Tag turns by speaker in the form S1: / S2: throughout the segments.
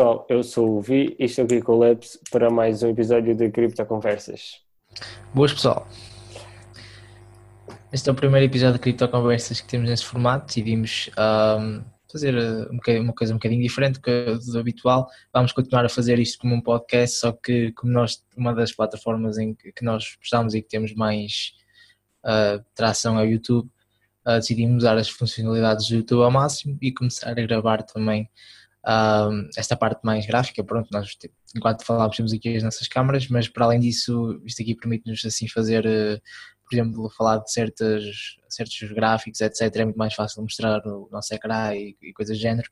S1: Pessoal, eu sou o Vi e estou aqui com o Labs para mais um episódio de Cripto Conversas.
S2: Boas pessoal, este é o primeiro episódio de Cripto Conversas que temos nesse formato. Decidimos um, fazer uh, uma coisa um bocadinho diferente do habitual. Vamos continuar a fazer isto como um podcast, só que como nós, uma das plataformas em que nós estamos e que temos mais uh, tração é o YouTube, uh, decidimos usar as funcionalidades do YouTube ao máximo e começar a gravar também um, esta parte mais gráfica. Pronto, nós enquanto falávamos temos aqui as nossas câmaras, mas para além disso, isto aqui permite-nos assim fazer, uh, por exemplo, falar de certas, certos gráficos, etc. É muito mais fácil mostrar o nosso ecrã e, e coisas do género.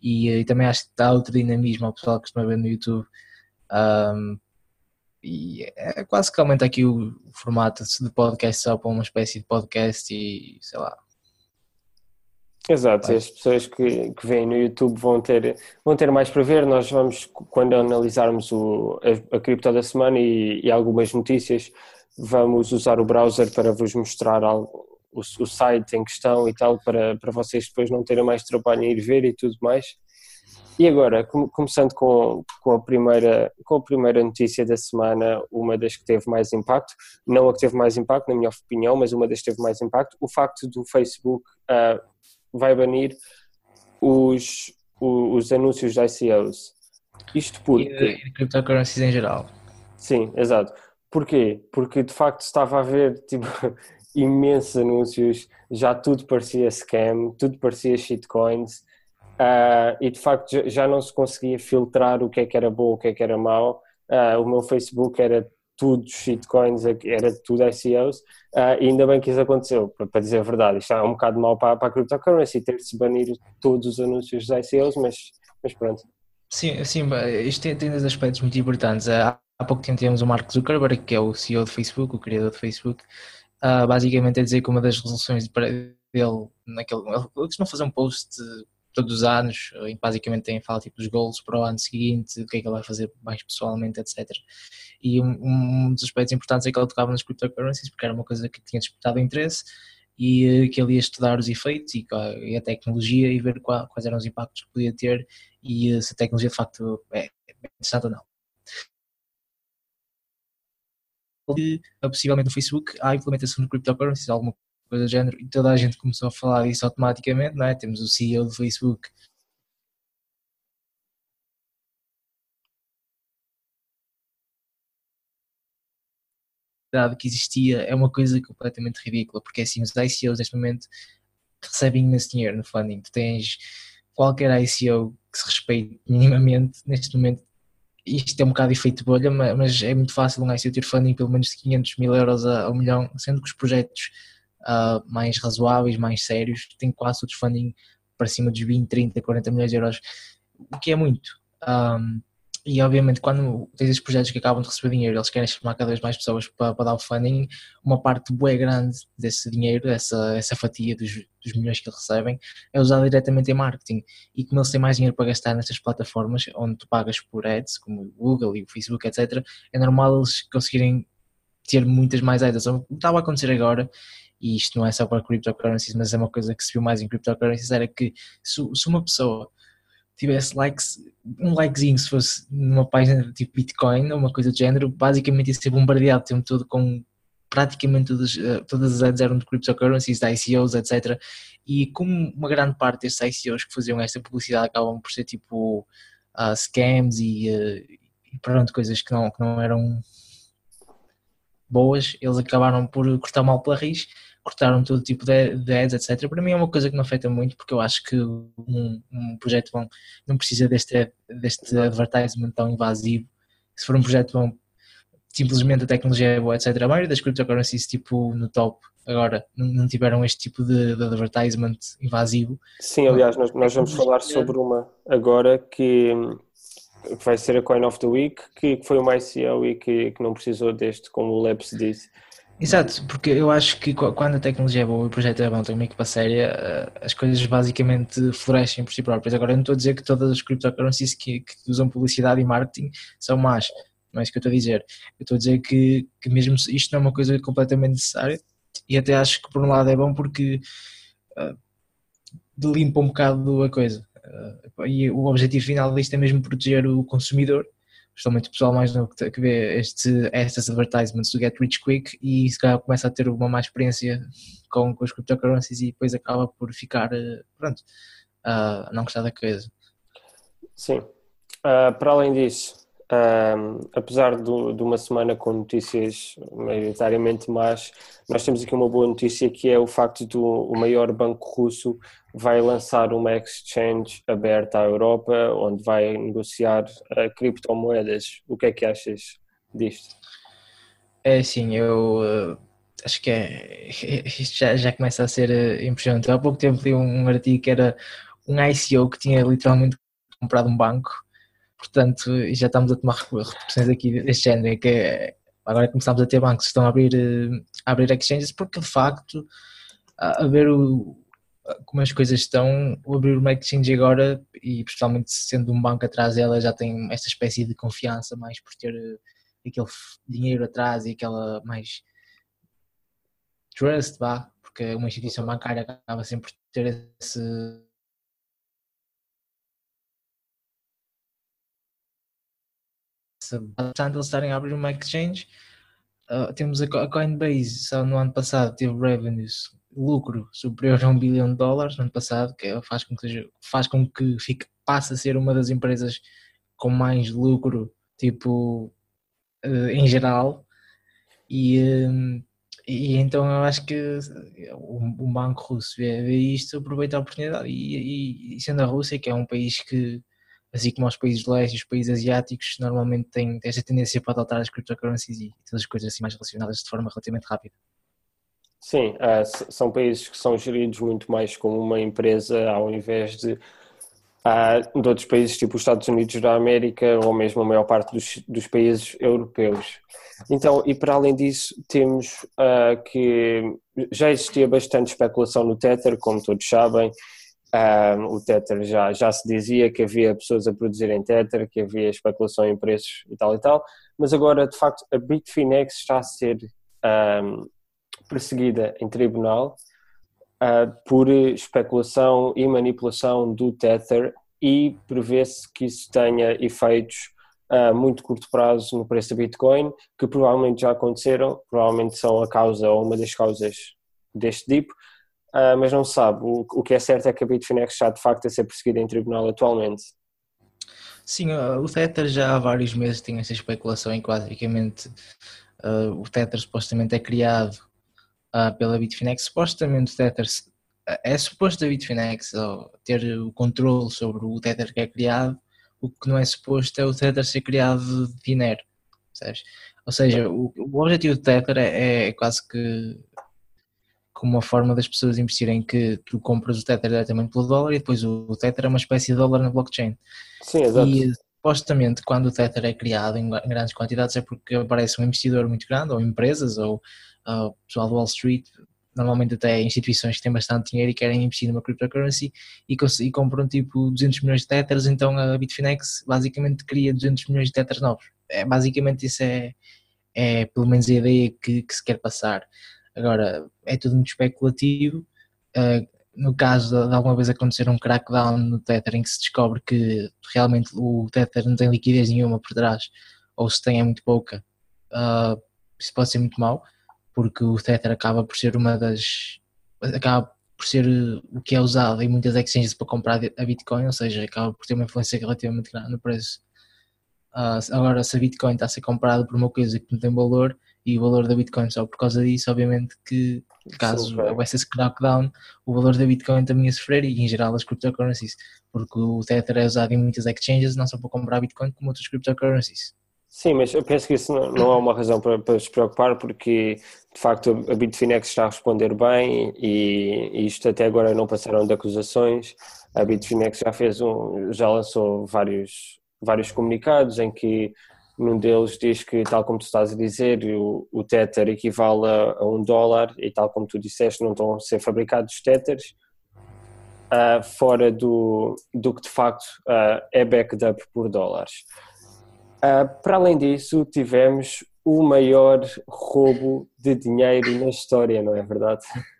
S2: E, e, também acho que dá outro dinamismo ao pessoal que costuma ver no YouTube. Um, e é quase que aumenta aqui o, o formato de podcast só para uma espécie de podcast e sei lá,
S1: Exato, as pessoas que, que veem no YouTube vão ter, vão ter mais para ver. Nós vamos, quando analisarmos o, a, a cripto da semana e, e, algumas notícias, vamos usar o browser para vos mostrar algo, o, o, site em questão e tal, para, para vocês depois não terem mais trabalho em ir ver e tudo mais. E agora, começando com, com, a primeira, com a primeira notícia da semana, uma das que teve mais impacto, não a que teve mais impacto, na minha opinião, mas uma das que teve mais impacto, o facto do Facebook uh, vai banir os, os, os anúncios de ICOs. Isto porque.
S2: E, e cryptocurrencies em geral.
S1: Sim, exato. Porquê? Porque de facto estava a haver tipo, imensos anúncios, já tudo parecia scam, tudo parecia shitcoins, uh, e de facto já não se conseguia filtrar o que é que era bom, o que é que era mau. Uh, o meu Facebook era tudo shitcoins, era tudo ICOs, uh, ah, e ainda bem que isso aconteceu, para, dizer a verdade. Isto é um bocado mau para, para a cryptocurrency, ter-se banir todos os anúncios dos ICOs, mas, mas pronto.
S2: Sim, sim, isto tem, tem dois aspectos muito importantes. Há, há pouco tempo tivemos o Mark Zuckerberg, que é o CEO do Facebook, o criador do Facebook, uh, basicamente a dizer que uma das resoluções dele, naquele, ele costuma fazer um post todos os anos, basicamente tem fala tipo dos goals para o ano seguinte, o que é que ele vai fazer mais pessoalmente, etc. E um, um dos aspectos importantes é que ele tocava nas cryptocurrencies, porque era uma coisa que tinha despertado interesse e uh, que ele ia estudar os efeitos e, e a tecnologia e ver qual, quais eram os impactos que podia ter e uh, se a tecnologia de facto é, é interessante ou não. Possivelmente no Facebook há implementação de cryptocurrencies, alguma coisa do género, e toda a gente começou a falar disso automaticamente, não é? Temos o CEO do Facebook que existia é uma coisa completamente ridícula, porque assim, os ICOs neste momento recebem imenso dinheiro no funding. Tu tens qualquer ICO que se respeite minimamente, neste momento, isto é um bocado efeito bolha, mas é muito fácil um ICO ter funding pelo menos de 500 mil euros a, um milhão, sendo que os projetos uh, mais razoáveis, mais sérios, têm quase todos funding para cima dos 20, 30, 40 milhões de euros, o que é muito. Um, e obviamente quando tens esses projetos que acabam de receber dinheiro, eles querem chamar cada vez mais pessoas para, para dar o funding, uma parte bem grande desse dinheiro, essa, essa fatia dos, dos, milhões que eles recebem, é usada diretamente em marketing. E como eles têm mais dinheiro para gastar nestas plataformas, onde tu pagas por ads, como o Google e o Facebook, etc., é normal eles conseguirem ter muitas mais ads. O que estava a acontecer agora e isto não é só para cryptocurrencies, mas é uma coisa que se viu mais em cryptocurrencies, era que se, se uma pessoa tivesse likes, um likezinho se fosse numa página tipo Bitcoin ou uma coisa do género, basicamente ia ser bombardeado o tempo todo com praticamente todas, eh, todas as ads eram de cryptocurrencies, de ICOs, etc. E como uma grande parte destes ICOs que faziam esta publicidade acabam por ser tipo uh, scams e, uh, e pronto, coisas que não, que não eram boas, eles acabaram por cortar mal pela raiz cortaram todo tipo de, de ads, etc. Para mim é uma coisa que não afeta muito, porque eu acho que um, um projeto bom não precisa deste, deste advertisement tão invasivo. Se for um projeto bom, simplesmente a tecnologia é boa, etc. A maioria das cryptocurrencies, tipo no top, agora não tiveram este tipo de, de advertisement invasivo.
S1: Sim, aliás, nós, nós vamos falar sobre uma agora que, que vai ser a Coin of the Week, que, que foi uma ICO e que, que não precisou deste, como o Labs disse.
S2: Exato, porque eu acho que quando a tecnologia é boa e o projeto é bom, tem uma equipa séria, eh, as coisas basicamente florescem por si próprias. Agora, eu não estou a dizer que todas as cryptocurrencies que, que usam publicidade e marketing são más, não é isso que eu estou a dizer. Eu estou a dizer que, que mesmo isto não é uma coisa completamente necessária e até acho que por um lado é bom porque uh, limpa um bocado a coisa. Uh, e o objetivo final disto é mesmo proteger o consumidor, justamente o pessoal mais novo que, vê este, estas advertisements do Get Rich Quick e se calhar começa a ter uma má experiência com, com as cryptocurrencies e depois acaba por ficar, uh, pronto, uh, a não gostar da coisa.
S1: Sim. para além disso, apesar do, de uma semana com notícias maioritariamente más, nós temos aqui uma boa notícia que é o facto do o maior banco russo vai lançar uma exchange aberta à Europa onde vai negociar uh, criptomoedas. O que é que achas disto?
S2: É sim, eu uh, acho que é, isto já, já começa a ser uh, impressionante. Há pouco tempo li um artigo que era um ICO que tinha literalmente comprado um banco portanto já estamos a tomar repercussões aqui deste género, que é, agora começamos a ter bancos que estão a abrir, eh, a abrir exchanges, porque de facto, a, a ver o, como as coisas estão, o abrir uma exchange agora, e principalmente sendo um banco atrás dela, já tem esta espécie de confiança mais por ter eh, aquele dinheiro atrás e aquela mais trust, vá, porque uma instituição bancária acaba sempre por ter esse de eles estarem a abrir uma exchange, uh, temos a Coinbase, só no ano passado teve revenues, lucro superior a um bilhão de dólares no ano passado, que é, faz com que, seja, faz com que fique, passe a ser uma das empresas com mais lucro, tipo, uh, em geral, e, uh, e então eu acho que o, banco russo vê, vê isto, aproveita a oportunidade, e, e, e sendo a Rússia, que é um país que assim como os países de leste e os países asiáticos, normalmente têm esta tendência para adotar as cryptocurrencies e todas as coisas assim mais relacionadas de forma relativamente rápida.
S1: Sim, uh, são países que são geridos muito mais como uma empresa ao invés de, uh, de outros países tipo os Estados Unidos da América ou mesmo a maior parte dos, dos países europeus. Então, e para além disso, temos uh, que já existia bastante especulação no Tether, como todos sabem, um, o Tether já, já se dizia que havia pessoas a produzirem Tether, que havia especulação em preços e tal e tal, mas agora de facto a Bitfinex está a ser um, perseguida em tribunal uh, por especulação e manipulação do Tether e prevê-se que isso tenha efeitos a muito curto prazo no preço da Bitcoin, que provavelmente já aconteceram, provavelmente são a causa ou uma das causas deste dip, uh, mas não sabe. O, o, que é certo é que a Bitfinex está de facto a ser perseguida em tribunal atualmente.
S2: Sim, uh, o Tether já há vários meses tem essa especulação em que basicamente uh, o Tether supostamente é criado pela Bitfinex. Supostamente o Tether é suposto a Bitfinex ter o controle sobre o Tether que é criado, o que não é suposto é o Tether ser criado de dinheiro? Ou seja, o, o objetivo do Tether é, é quase que como uma forma das pessoas investirem que tu compras o Tether diretamente pelo dólar e depois o Tether é uma espécie de dólar na blockchain.
S1: Sim, exato.
S2: E supostamente quando o Tether é criado em grandes quantidades é porque aparece um investidor muito grande, ou empresas, ou uh, pessoal do Wall Street, normalmente até instituições que têm bastante dinheiro e querem investir numa cryptocurrency e, e compram tipo 200 milhões de Tethers, então a Bitfinex basicamente cria 200 milhões de Tethers novos. É, basicamente isso é, é pelo menos a ideia que, que se quer passar. Agora, é tudo muito especulativo. Uh, no caso de alguma vez acontecer um crackdown no Tether em que se descobre que realmente o Tether não tem liquidez nenhuma por trás, ou se tem é muito pouca, uh, isso pode ser muito mau, porque o Tether acaba por ser uma das. acaba por ser o que é usado em muitas exchanges para comprar a Bitcoin, ou seja, acaba por ter uma influência relativamente grande no preço. Uh, agora, se a Bitcoin está a ser comprada por uma coisa que não tem valor, e o valor da Bitcoin só por causa disso, obviamente que caso houvesse esse crackdown, o valor da Bitcoin também ia sofrer e em geral as cryptocurrencies, porque o Tether é usado em muitas exchanges, não só para comprar Bitcoin como outras cryptocurrencies.
S1: Sim, mas eu penso que isso não, não é uma razão para, para se preocupar, porque de facto a Bitfinex está a responder bem e, e isto até agora não passaram de acusações. A Bitfinex já fez um, já lançou vários, vários comunicados em que num deles diz que, tal como tu estás a dizer, o, o Tether equivale a, a, um dólar e tal como tu disseste, não estão a ser fabricados Tethers uh, fora do, do que de facto uh, é backed up por dólares. Uh, para além disso, tivemos o maior roubo de dinheiro na história, não é verdade?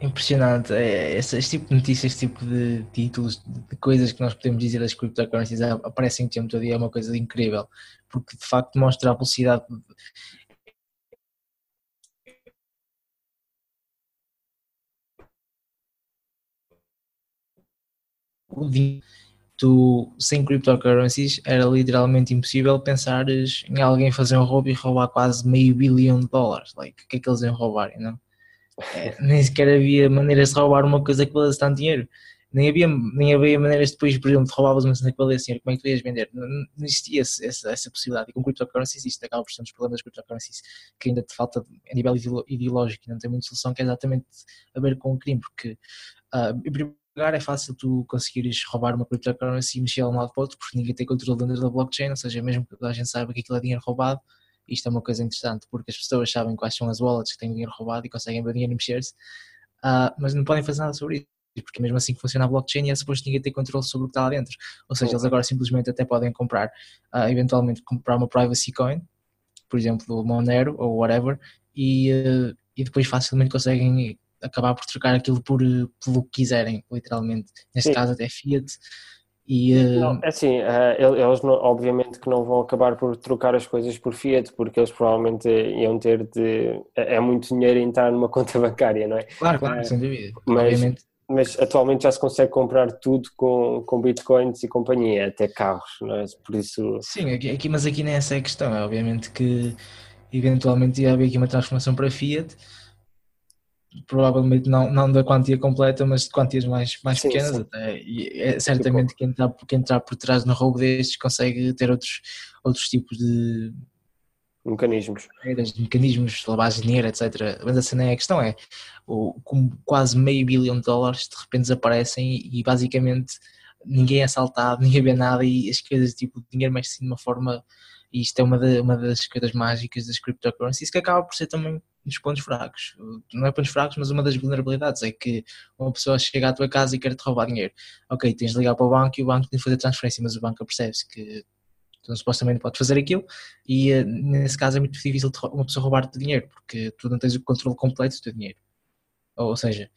S2: impressionante. É, esse, este tipo de notícias, este tipo de títulos, de coisas que nós podemos dizer das cryptocurrencies aparecem o tempo todo e é uma coisa incrível, porque de facto mostra a velocidade. O tu, sem cryptocurrencies, era literalmente impossível pensar em alguém fazer um roubo e roubar quase meio bilhão de dólares. Like, o que é que eles iam roubar, não? É, nem sequer havia maneiras de roubar uma coisa que valesse tanto dinheiro. Nem havia, nem havia maneiras depois, por exemplo, de roubavas uma cena que valesse dinheiro, como é que tu ias vender? Não, não existia essa, essa possibilidade. E com cryptocurrencies existe, acaba por ser um dos problemas das cryptocurrencies que ainda te falta a nível ideológico e não tem muita solução, que é exatamente a ver com o crime, porque uh, em primeiro lugar é fácil tu conseguires roubar uma cryptocurrency e mexer de um lado para o outro, porque ninguém tem controle dentro da blockchain, ou seja, mesmo que a gente saiba que aquilo é dinheiro roubado, isto é uma coisa interessante, porque as pessoas sabem quais são as wallets que têm dinheiro roubado e conseguem ver dinheiro mexer-se, uh, mas não podem fazer nada sobre isso porque mesmo assim que funciona a blockchain e é suposto ninguém ter controle sobre o que está lá dentro. Ou seja, eles agora simplesmente até podem comprar, uh, eventualmente comprar uma privacy coin, por exemplo, Monero ou whatever, e, uh, e depois facilmente conseguem acabar por trocar aquilo por, pelo que quiserem, literalmente. Neste Sim. caso até Fiat, e,
S1: não, eh, é assim, uh, eles não, obviamente que não vão acabar por trocar as coisas por Fiat, porque eles provavelmente iam ter de. É, é muito dinheiro entrar numa conta bancária, não é?
S2: Claro, claro, uh, sem dúvida.
S1: Mas, obviamente. mas atualmente já se consegue comprar tudo com, com bitcoins e companhia, até carros, não é? Por isso.
S2: Sim, aqui, aqui, mas aqui nem essa é a questão, é obviamente que eventualmente ia haver aqui uma transformação para Fiat provavelmente não, não da quantia completa, mas de quantias mais, mais sim, pequenas sim. até. E é certamente quem entrar, quem entrar por trás no roubo destes consegue ter outros, outros tipos de
S1: mecanismos.
S2: Mecanismos lavagem de dinheiro, etc. Mas a cena é a questão é, o, como quase meio bilhão de dólares de repente desaparecem e, e basicamente ninguém é assaltado, ninguém vê nada e as coisas tipo dinheiro mexe assim de uma forma e isto é uma, de, uma das coisas mágicas das cryptocurrencies que acaba por ser também nos pontos fracos. Não é pontos fracos, mas uma das vulnerabilidades é que uma pessoa chega à tua casa e quer te roubar dinheiro. Ok, tens de ligar para o banco e o banco tem de fazer transferência, mas o banco percebe-se que tu supostamente pode fazer aquilo e eh, nesse caso é muito difícil uma pessoa roubar-te dinheiro porque tu não tens o controle completo do teu dinheiro. Ou, seja,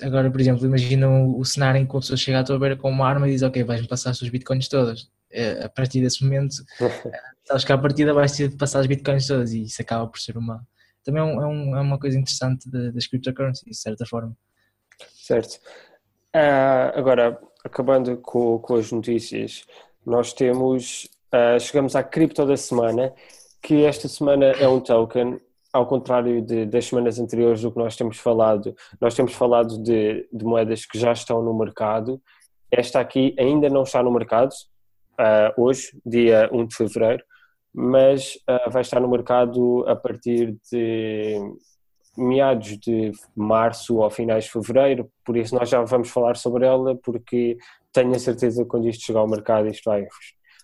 S2: agora por exemplo, imagina o, cenário em que uma pessoa chega à tua beira com uma arma e diz ok, vais-me passar as tuas bitcoins todas. A partir desse momento, sabes que à partida vais ter de passar as bitcoins todas e isso acaba por ser uma, também é, um, é uma coisa interessante das cryptocurrencies, de certa forma.
S1: Certo. Uh, agora, acabando com, com as notícias, nós temos, uh, chegamos à cripto da semana, que esta semana é um token, ao contrário de, das semanas anteriores do que nós temos falado, nós temos falado de, de moedas que já estão no mercado, esta aqui ainda não está no mercado, uh, hoje, dia 1 de fevereiro, mas uh, vai estar no mercado a partir de meados de março ou finais de fevereiro, por isso nós já vamos falar sobre ela, porque tenho a certeza que quando isto chegar ao mercado isto vai.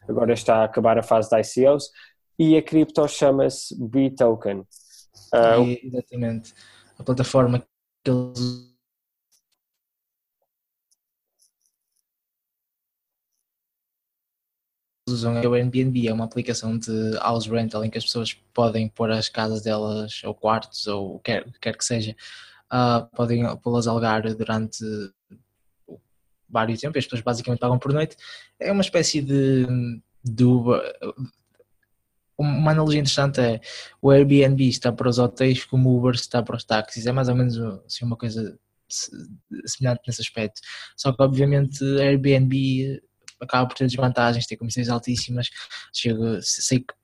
S1: Agora está a acabar a fase da ICOs e a cripto chama-se BToken.
S2: Uh, exatamente. A plataforma que eles usam é o Airbnb, é uma aplicação de house rental em que as pessoas podem pôr as casas delas, ou quartos, ou quer, quer que seja, uh, podem pô-las alugar durante vários tempos, as pessoas basicamente pagam por noite. É uma espécie de, de Uber. Uma analogia interessante é o Airbnb está para os hotéis como o Uber está para os táxis, é mais ou menos assim, uma coisa semelhante nesse aspecto. Só que obviamente Airbnb acaba por ter desvantagens, tem comissões altíssimas, chega, sei que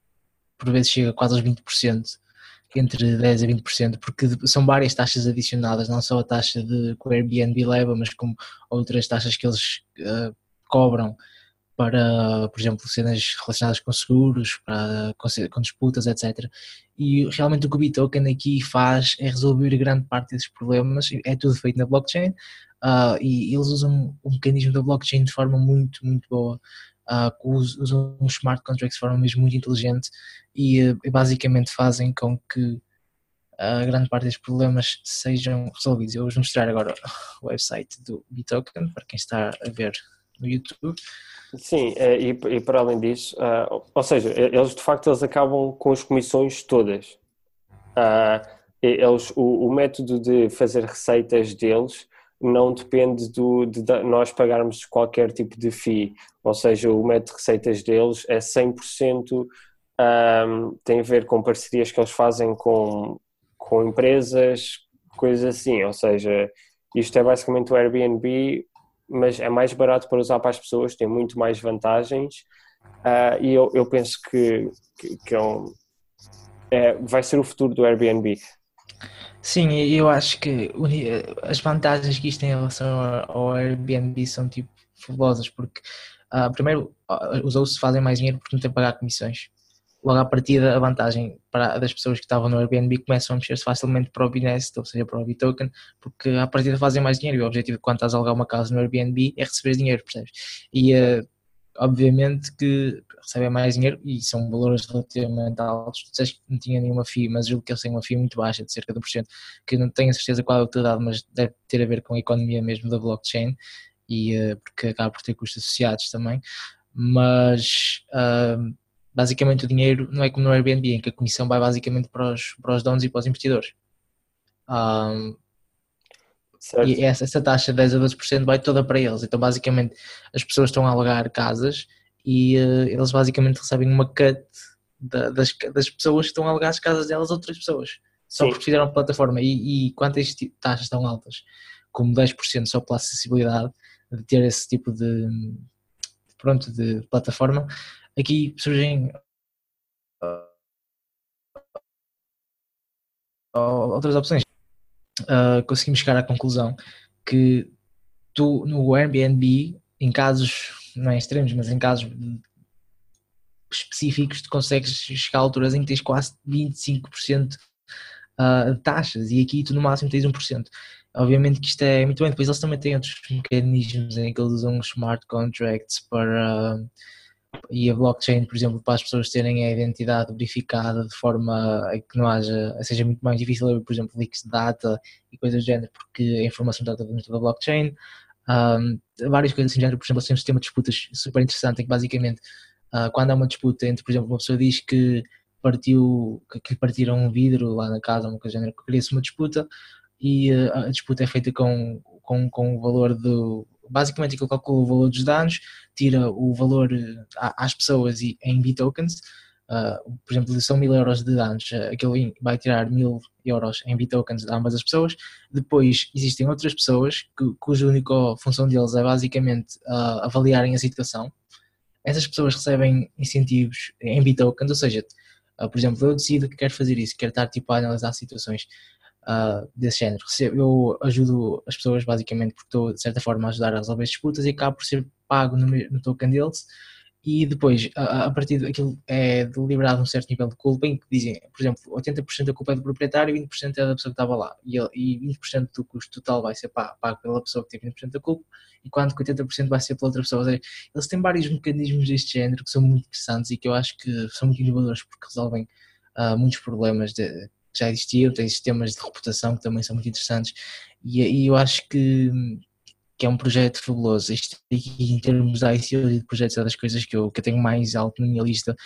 S2: por vezes chega quase aos 20%, entre 10% a 20%, porque são várias taxas adicionadas, não só a taxa de, que o Airbnb leva, mas como outras taxas que eles uh, cobram para, por exemplo, cenas relacionadas com seguros, para, com, com, disputas, etc. E realmente o que o Bitoken aqui faz é resolver grande parte desses problemas, é tudo feito na blockchain, uh, e eles usam o mecanismo da blockchain de forma muito, muito boa. Uh, usam os smart contracts de forma mesmo muito inteligente e, uh, basicamente fazem com que a grande parte dos problemas sejam resolvidos. Eu vou mostrar agora o website do Bitoken para quem está a ver no YouTube.
S1: Sim, é, e, e para além disso, uh, ou seja, eles de facto eles acabam com as comissões todas. Uh, eles, o, o método de fazer receitas deles não depende do, de nós pagarmos qualquer tipo de FII, ou seja, o método de receitas deles é 100% um, tem a ver com parcerias que eles fazem com, com empresas, coisas assim, ou seja, isto é basicamente o Airbnb, mas é mais barato para usar para as pessoas, tem muito mais vantagens. Uh, e eu, eu penso que, que, que é um, é, vai ser o futuro do Airbnb.
S2: Sim, eu acho que as vantagens que isto tem em relação ao Airbnb são tipo fabulosas, porque uh, primeiro uh, os outros fazem mais dinheiro porque não têm que pagar comissões. Logo à partida, a vantagem para, das pessoas que estavam no Airbnb começam a mexer-se facilmente para o Binest, ou seja, para o Bitoken, porque à partida fazem mais dinheiro e o objetivo quando estás a alugar uma casa no Airbnb é receber dinheiro, percebes? E uh, obviamente que recebem mais dinheiro e são valores relativamente altos. Tu disseste que não tinha nenhuma FII, mas julgo que eles têm uma FII muito baixa, de cerca de 1%, que não tenho a certeza qual é a utilidade, mas deve ter a ver com a economia mesmo da blockchain, e, uh, porque acaba por ter custos associados também. Mas uh, basicamente o dinheiro não é como no Airbnb, em que a comissão vai basicamente para os, para os donos e para os investidores. Um, Certo. E essa, essa taxa de 10 a 12% vai toda para eles. Então, basicamente, as pessoas estão a alugar casas e uh, eles basicamente recebem uma cut da, das, das pessoas que estão a alugar as casas delas a outras pessoas. Só Sim. porque fizeram plataforma. E, e quantas taxas estão altas? Como 10% só pela acessibilidade de ter esse tipo de, pronto, de plataforma. Aqui surgem outras opções uh, conseguimos chegar à conclusão que tu no Airbnb, em casos não é extremos, mas em casos específicos, tu consegues chegar a alturas em que tens quase 25% uh, de taxas e aqui tu no máximo tens 1%. Obviamente que isto é muito bem, depois eles também têm outros mecanismos em que eles usam smart contracts para uh, e a blockchain, por exemplo, para as pessoas terem a identidade verificada de forma a que não haja, seja muito mais difícil, por exemplo, leaks de data e coisas do género, porque a informação está dentro da blockchain. Um, várias coisas assim, por exemplo, tem um sistema de disputas super interessante em que basicamente uh, quando há uma disputa entre, por exemplo, uma pessoa diz que partiu, que, partiram um vidro lá na casa, uma coisa do género, que cria-se uma disputa e uh, a disputa é feita com, com, com o valor do, basicamente ele calcula o valor dos danos, tira o valor eh, às pessoas em bitokens, uh, por exemplo, são mil euros de danos, uh, aquele vai tirar mil euros em bitokens a ambas as pessoas. Depois existem outras pessoas que, cuja única função deles é basicamente uh, avaliarem a situação. Essas pessoas recebem incentivos em bitokens, ou seja, uh, por exemplo, eu decido que quero fazer isso, quero estar tipo a analisar situações uh, desse género. Eu ajudo as pessoas basicamente porque estou de certa forma a ajudar a resolver disputas e acabo por ser pago no, no token deles e depois a, a partir daquilo é deliberado um certo nível de culpa em que dizem, por exemplo, 80% da culpa é do proprietário e 20% é da pessoa que estava lá e, e 20% do custo total vai ser pago, pela pessoa que tem 20% da culpa e quanto que 80% vai ser pela outra pessoa. Seja, eles têm vários mecanismos deste género que são muito interessantes e que eu acho que são muito inovadores porque resolvem uh, muitos problemas de, já existiam, tem sistemas de reputação que também são muito interessantes e, e eu acho que, que é um projeto fabuloso. Isto em termos de ICO e de projetos é das coisas que eu, que eu tenho mais alto na minha lista.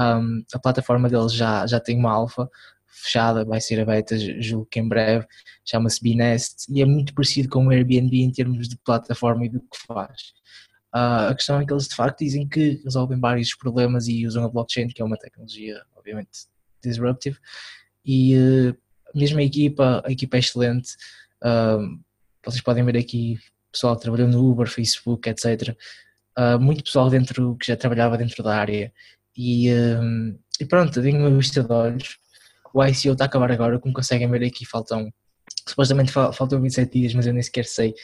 S2: Um, a plataforma deles já, já tem uma alfa fechada, vai ser a beta, julgo que em breve, chama-se Binest e é muito parecido com o Airbnb em termos de plataforma e do que faz. Uh, a questão é que eles de facto dizem que resolvem vários problemas e usam a blockchain, que é uma tecnologia obviamente disruptive, e uh, mesmo a equipa, a equipa é excelente. Vocês podem ver aqui pessoal que trabalhou no Uber, Facebook, etc. Uh, muito pessoal dentro que já trabalhava dentro da área. E, e pronto, tenho uma vista de olhos. O ICO está a acabar agora, como conseguem ver aqui, faltam supostamente faltam 27 dias, mas eu nem sequer sei.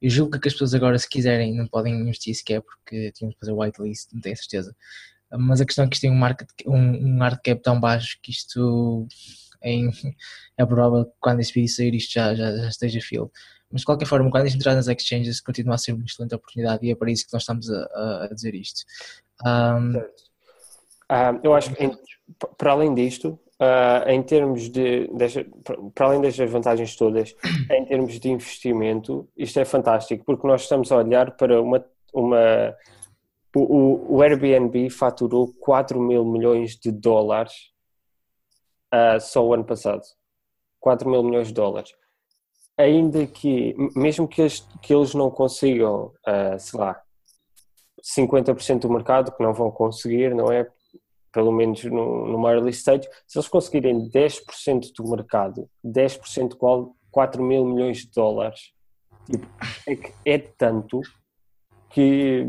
S2: Eu julgo que as pessoas agora, se quiserem, não podem investir sequer porque tinham que fazer whitelist, não tenho certeza. Mas a questão é que isto tem um, market, um, um hard cap tão baixo que isto em, é provável que quando esse vídeo sair isto já, já, já esteja filled. Mas de qualquer forma, quando gente entrar nas exchanges, continua a ser uma excelente oportunidade e é para isso que nós estamos a, a dizer isto. Um,
S1: uh, eu acho que, em, para além disto, uh, em termos de, para além destas vantagens todas, em termos de investimento, isto é fantástico, porque nós estamos a olhar para uma. uma o, o Airbnb faturou 4 mil milhões de dólares uh, só o ano passado. 4 mil milhões de dólares. Ainda que, mesmo que, que eles não consigam, uh, sei lá, 50% do mercado, que não vão conseguir, não é? Pelo menos no, no early stage, se eles conseguirem 10% do mercado, 10% qual 4 mil milhões de dólares, tipo, é, é tanto que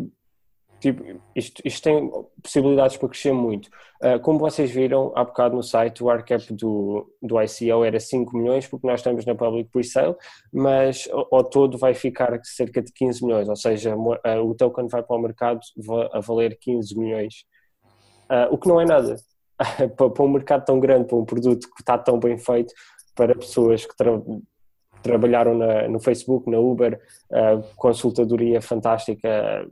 S1: tipo, isto, isto tem possibilidades para crescer muito. Uh, como vocês viram há bocado no site, o ARCAP do, do ICO era 5 milhões, porque nós estamos na public pre-sale, mas ao, todo vai ficar cerca de 15 milhões, ou seja, uh, o token vai para o mercado a valer 15 milhões, uh, o que não é nada. para, para um mercado tão grande, para um produto que está tão bem feito, para pessoas que tra trabalharam na, no Facebook, na Uber, consultadoria fantástica,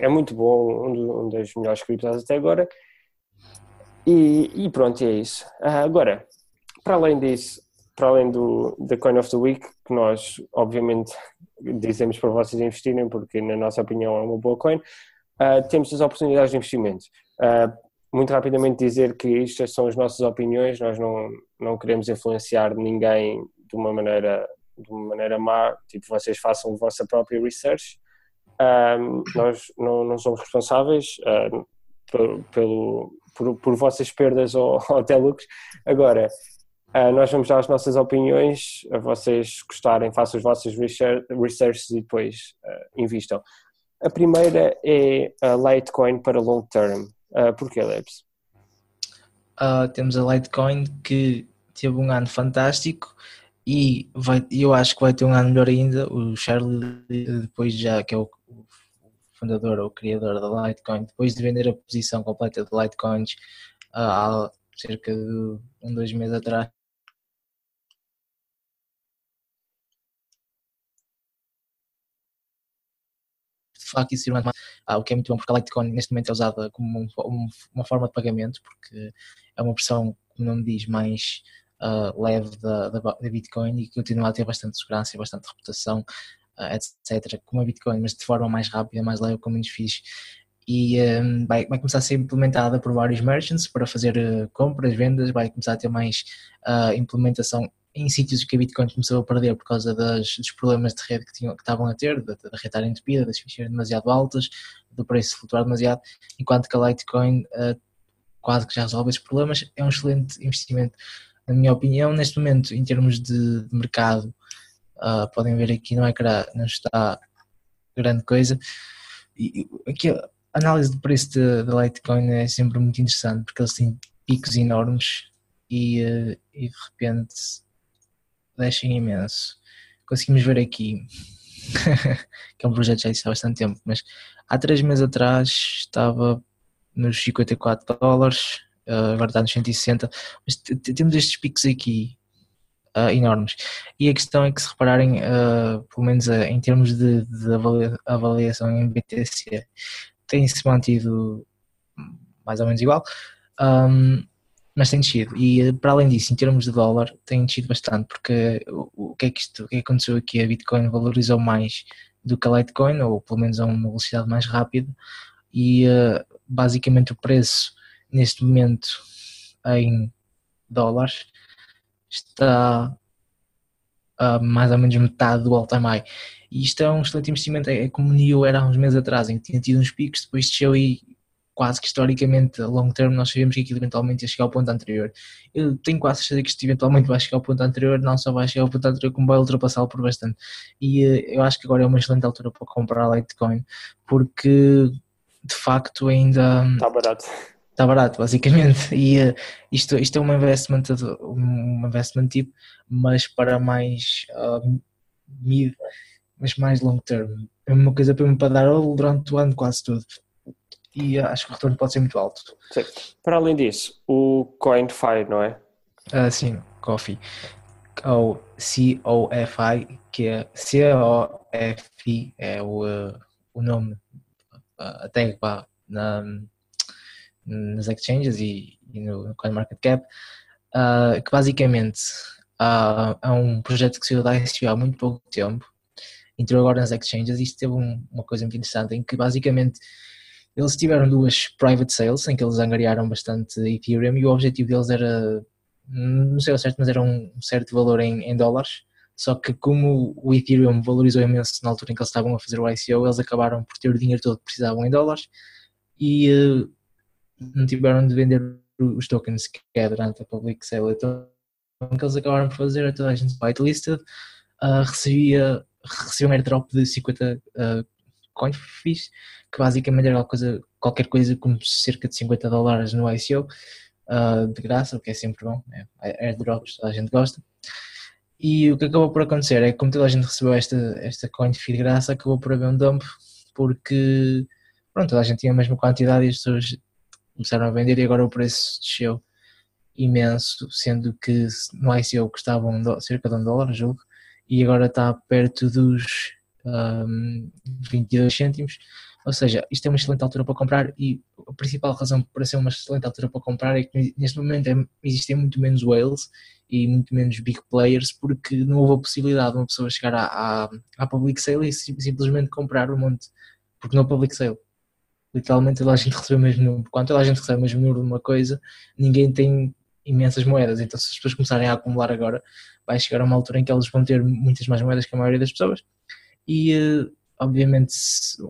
S1: é muito bom, um dos melhores criptos até agora. E, e, pronto, é isso. Uh, agora, para além disso, para além do da Coin of the Week, que nós obviamente dizemos para vocês investirem, porque na nossa opinião é uma boa coin, uh, temos as oportunidades de investimento. Uh, muito rapidamente dizer que estas são as nossas opiniões, nós não, não queremos influenciar ninguém de uma maneira de uma maneira má, tipo vocês façam a vossa própria research um, nós não, não, somos responsáveis uh, pelo, por, por, vossas perdas ou, ou até lucros. Agora, uh, nós vamos dar as nossas opiniões, a vocês gostarem, façam os vossos researches e depois uh, invistam. A primeira é a Litecoin para long term. Uh, porquê, Lebs?
S2: Uh, temos a Litecoin que teve um ano fantástico e vai, eu acho que vai ter um ano melhor ainda. O Charlie, depois já que é o fundador ou criador da Litecoin, depois de vender a posição completa de Litecoins uh, há cerca de um, dois meses atrás, de facto isso irá ah, o que é muito bom porque a Litecoin neste momento é usada como um, um, uma forma de pagamento porque é uma versão, como o nome diz, mais uh, leve da, da, da, Bitcoin e continua a ter bastante segurança e bastante reputação uh, etc., como a Bitcoin, mas de forma mais rápida, mais leve, com menos fixe. E um, vai, vai, começar a ser implementada por vários merchants para fazer uh, compras, vendas, vai começar a ter mais uh, implementação em sítios que a Bitcoin começou a perder por causa das, dos problemas de rede que, tinham, que estavam a ter, da, da rede estar entupida, das fichas demasiado altas, do preço flutuar demasiado, enquanto que a Litecoin uh, quase que já resolve esses problemas. É um excelente investimento, na minha opinião, neste momento, em termos de, mercado, Uh, podem ver aqui no ecrã, não está grande coisa. E aqui a análise de preço da Litecoin é sempre muito interessante porque eles têm picos enormes e, uh, e de repente deixam imenso. Conseguimos ver aqui que é um projeto já existe há bastante tempo, mas há três meses atrás estava nos 54 dólares, agora está nos 160, mas temos estes picos aqui uh, enormes. E a questão é que se repararem, uh, pelo menos uh, em termos de, de, avaliação em BTC, tem-se mantido mais ou menos igual, um, mas tem descido. E para além disso, em termos de dólar, tem descido bastante, porque o, o, que é que isto, o que, é que aconteceu aqui? A Bitcoin valorizou mais do que a Litecoin, ou pelo menos a uma velocidade mais rápida, e basicamente o preço neste momento em dólares está a mais ou menos metade do all-time high. E isto é um excelente investimento, é, é como NIO era há uns meses atrás, em que tinha tido uns picos, depois desceu e quase que historicamente, a long term, nós sabemos que aquilo eventualmente ia chegar ao ponto anterior. Eu tenho quase certeza que isto eventualmente vai chegar ao ponto anterior, não só vai chegar ao ponto anterior, como vai ultrapassá-lo por bastante. E uh, eu acho que agora é uma excelente altura para comprar Litecoin, porque de facto ainda.
S1: Está barato
S2: está barato, basicamente. E uh, isto, isto é uma investment, um investment tipo, mas para mais uh, mid, mas mais long term. É uma coisa para, para dar durante o ano quase todo. E uh, acho que o retorno pode ser muito alto.
S1: Sim. Para além disso, o CoinFi, não é?
S2: Uh, sim, Coffee. Ou C-O-F-I, que é C-O-F-I, é o, o nome, a tag na nas exchanges e, e no CoinMarketCap, uh, que basicamente uh, é um projeto que saiu da ICO há muito pouco tempo, entrou agora nas exchanges e isto teve um, uma coisa muito interessante em que basicamente eles tiveram duas private sales em que eles angariaram bastante Ethereum e o objetivo deles era não sei ao certo, mas era um certo valor em, em dólares. Só que como o Ethereum valorizou imenso na altura em que eles estavam a fazer o ICO, eles acabaram por ter o dinheiro todo que precisavam em dólares e uh, não tiveram de vender os tokens que é durante a public sale. Então, o que eles acabaram por fazer é toda a gente whitelisted, uh, recebia, recebia um airdrop de 50 uh, coin fees, que basicamente era coisa, qualquer coisa como cerca de 50 dólares no ICO, uh, de graça, o que é sempre bom, é, airdrops, toda a gente gosta. E o que acabou por acontecer é que, como toda a gente recebeu esta, esta coin de graça, acabou por haver um dump, porque pronto, toda a gente tinha a mesma quantidade e as pessoas começaram a vender e agora o preço desceu imenso, sendo que no ICO custava um cerca de um dólar, julgo, e agora está perto dos um, 22 cêntimos. Ou seja, isto é uma excelente altura para comprar e a principal razão para ser uma excelente altura para comprar é que neste momento é, existem muito menos whales e muito menos big players porque não houve a possibilidade de uma pessoa chegar à, à, à public sale e simplesmente comprar um monte, porque no public sale literalmente toda a gente recebe o mesmo número, quando toda a gente recebe o mesmo número de uma coisa, ninguém tem imensas moedas, então se as pessoas começarem a acumular agora, vai chegar a uma altura em que elas vão ter muitas mais moedas que a maioria das pessoas e eh, obviamente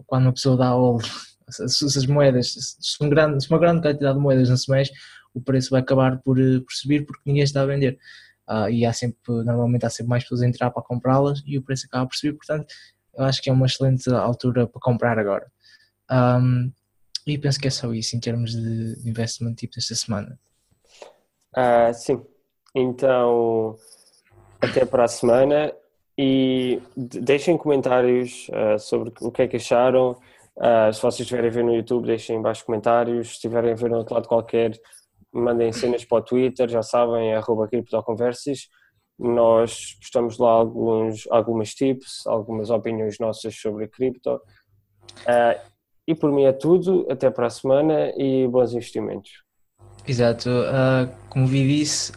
S2: quando uma pessoa dá all, se, as moedas, se, um grande, se uma grande quantidade de moedas não se mexe, o preço vai acabar por, eh, por subir porque ninguém está a vender. Uh, e há sempre, normalmente há sempre mais pessoas a entrar para comprá-las e o preço acaba por subir, portanto eu acho que é uma excelente altura para comprar agora. Um, e penso que é só isso em termos de investment tipo esta semana.
S1: Uh, sim, então até para a semana e deixem comentários uh, sobre o que é que acharam. Uh, se vocês estiverem a ver no YouTube, deixem embaixo comentários. Se estiverem a ver no outro lado qualquer, mandem cenas para o Twitter, já sabem, é arroba criptoconversas. Nós postamos lá alguns, algumas tips, algumas opiniões nossas sobre cripto. Uh, e por mim é tudo. Até para a semana e bons investimentos.
S2: Exato. como vi disse,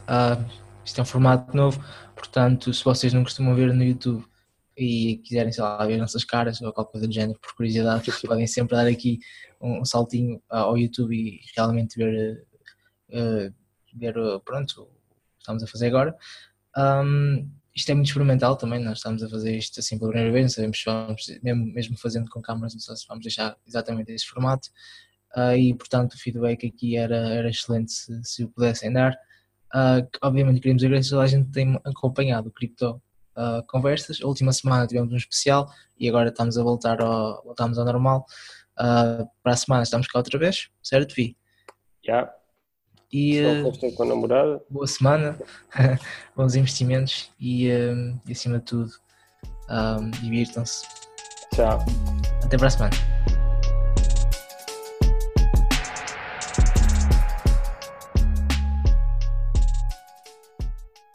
S2: isto é um formato novo Portanto, se vocês não costumam ver no YouTube e quiserem, sei lá, ver nossas caras ou qualquer coisa do género, por curiosidade, podem sempre dar aqui um, saltinho ao YouTube e realmente ver, uh, ver pronto, o que estamos a fazer agora. Um, isto é muito experimental também, nós estamos a fazer isto assim pela primeira vez, sabemos se vamos, mesmo, mesmo fazendo com câmaras, não sei se vamos deixar exatamente esse formato. Uh, e portanto o feedback aqui era, era excelente se, se o pudessem dar. Uh, obviamente queríamos agradecer a toda a gente que tem acompanhado o Cripto uh, Conversas. A última semana tivemos um especial e agora estamos a voltar ao, voltamos ao normal. Para a semana estamos cá outra vez, certo, Vi?
S1: Yeah. E uh, com a namorada.
S2: boa semana, bons investimentos e, e acima de tudo, divirtam-se.
S1: Tchau.
S2: Até para a semana.